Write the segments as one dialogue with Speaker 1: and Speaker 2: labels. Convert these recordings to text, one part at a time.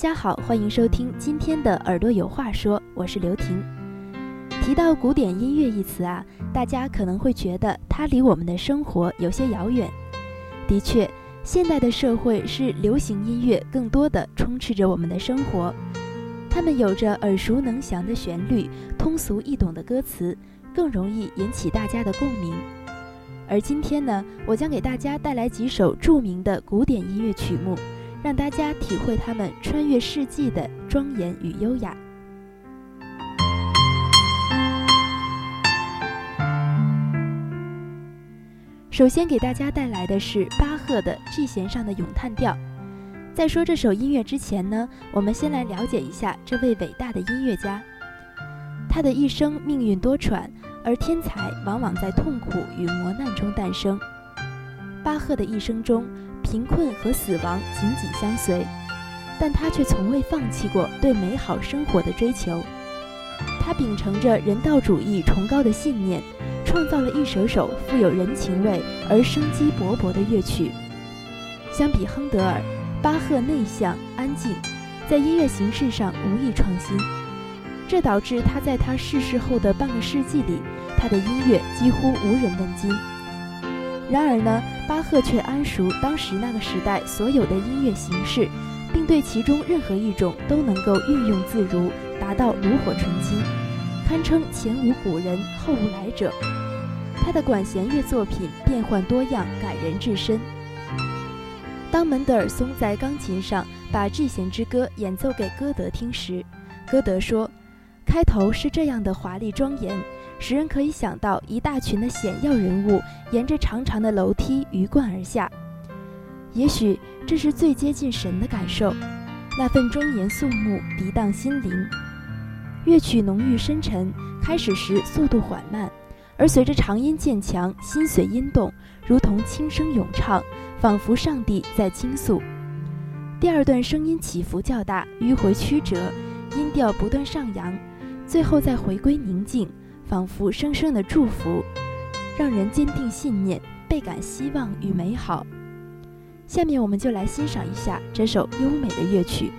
Speaker 1: 大家好，欢迎收听今天的耳朵有话说，我是刘婷。提到古典音乐一词啊，大家可能会觉得它离我们的生活有些遥远。的确，现代的社会是流行音乐更多的充斥着我们的生活，它们有着耳熟能详的旋律、通俗易懂的歌词，更容易引起大家的共鸣。而今天呢，我将给大家带来几首著名的古典音乐曲目，让大家体会他们穿越世纪的庄严与优雅。首先给大家带来的是巴赫的 G 弦上的咏叹调。在说这首音乐之前呢，我们先来了解一下这位伟大的音乐家。他的一生命运多舛，而天才往往在痛苦与磨难中诞生。巴赫的一生中，贫困和死亡紧紧相随，但他却从未放弃过对美好生活的追求。他秉承着人道主义崇高的信念。创造了一首首富有人情味而生机勃勃的乐曲。相比亨德尔，巴赫内向安静，在音乐形式上无意创新，这导致他在他逝世后的半个世纪里，他的音乐几乎无人问津。然而呢，巴赫却谙熟当时那个时代所有的音乐形式，并对其中任何一种都能够运用自如，达到炉火纯青，堪称前无古人后无来者。他的管弦乐作品变幻多样，感人至深。当门德尔松在钢琴上把《G 弦之歌》演奏给歌德听时，歌德说：“开头是这样的华丽庄严，使人可以想到一大群的显要人物沿着长长的楼梯鱼贯而下。也许这是最接近神的感受，那份庄严肃穆涤荡心灵。乐曲浓郁深沉，开始时速度缓慢。”而随着长音渐强，心随音动，如同轻声咏唱，仿佛上帝在倾诉。第二段声音起伏较大，迂回曲折，音调不断上扬，最后再回归宁静，仿佛生生的祝福，让人坚定信念，倍感希望与美好。下面我们就来欣赏一下这首优美的乐曲。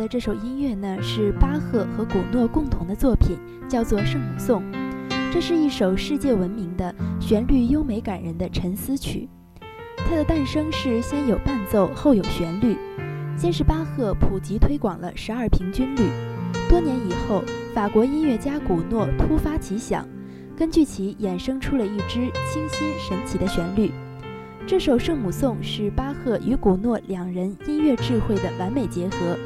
Speaker 1: 的这首音乐呢，是巴赫和古诺共同的作品，叫做《圣母颂》。这是一首世界闻名的、旋律优美感人的沉思曲。它的诞生是先有伴奏，后有旋律。先是巴赫普及推广了十二平均律，多年以后，法国音乐家古诺突发奇想，根据其衍生出了一支清新神奇的旋律。这首《圣母颂》是巴赫与古诺两人音乐智慧的完美结合，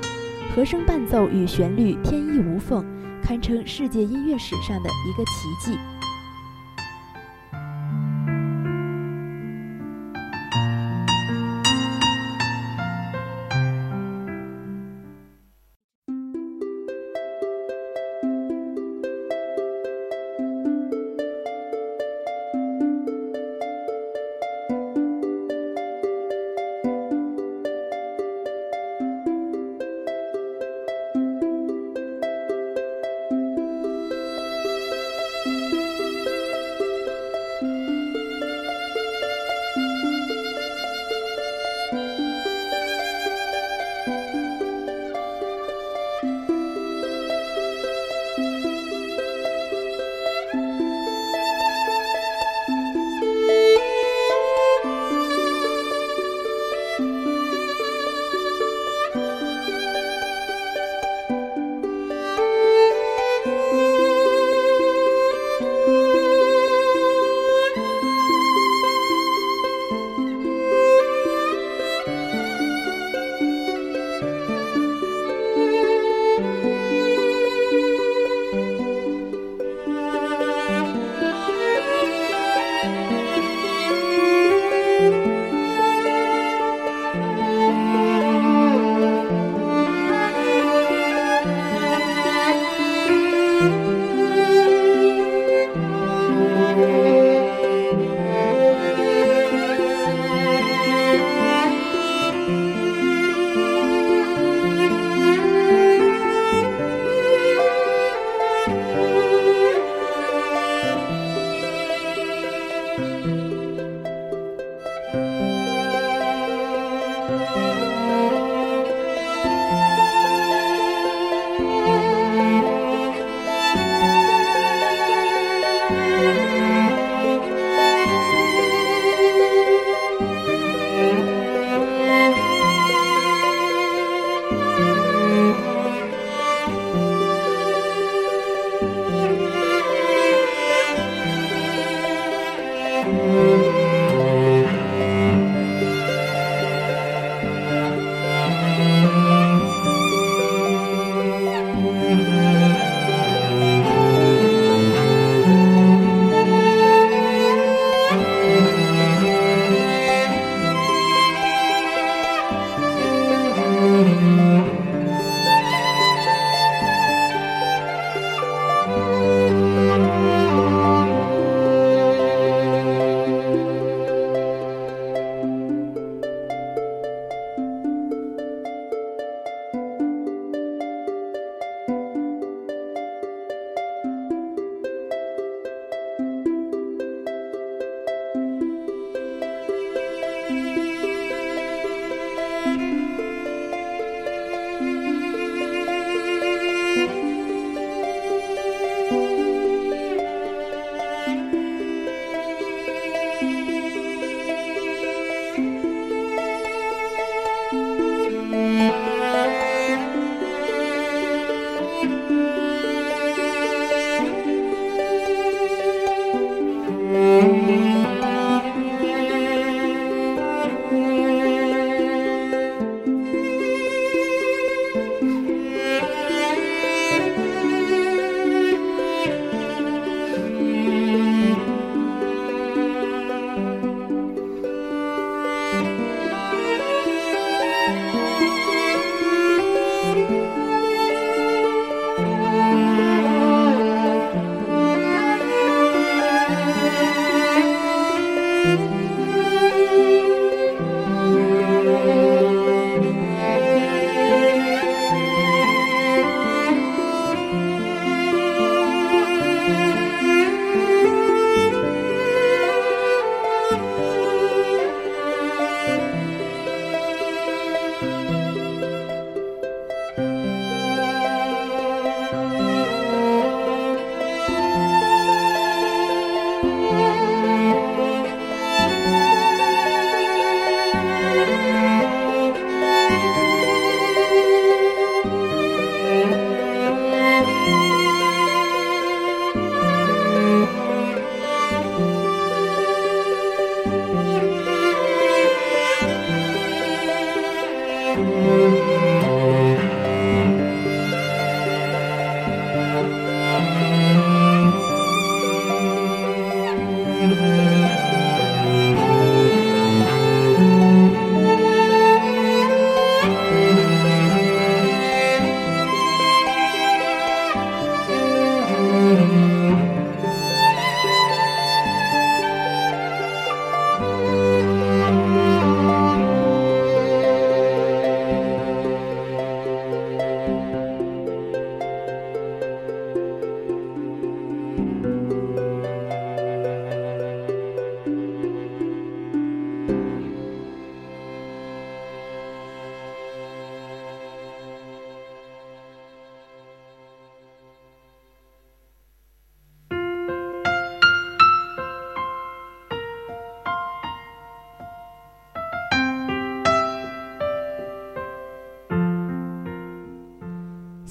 Speaker 1: 和声伴奏与旋律天衣无缝，堪称世界音乐史上的一个奇迹。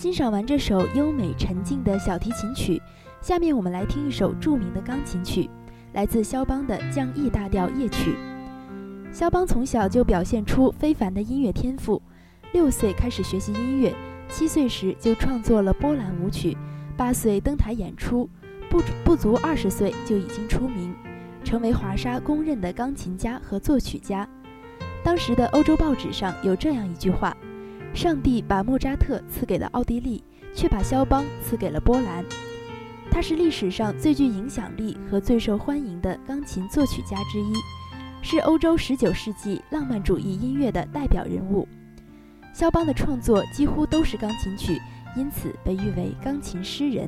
Speaker 1: 欣赏完这首优美沉静的小提琴曲，下面我们来听一首著名的钢琴曲，来自肖邦的降 E 大调夜曲。肖邦从小就表现出非凡的音乐天赋，六岁开始学习音乐，七岁时就创作了波兰舞曲，八岁登台演出，不不足二十岁就已经出名，成为华沙公认的钢琴家和作曲家。当时的欧洲报纸上有这样一句话。上帝把莫扎特赐给了奥地利，却把肖邦赐给了波兰。他是历史上最具影响力和最受欢迎的钢琴作曲家之一，是欧洲19世纪浪漫主义音乐的代表人物。肖邦的创作几乎都是钢琴曲，因此被誉为钢琴诗人。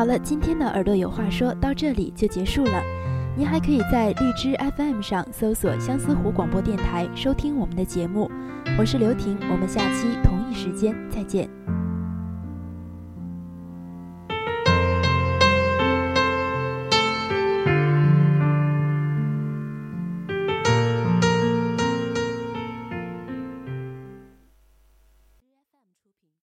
Speaker 1: 好了，今天的耳朵有话说到这里就结束了。您还可以在荔枝 FM 上搜索相思湖广播电台收听我们的节目。我是刘婷，我们下期同一时间再见。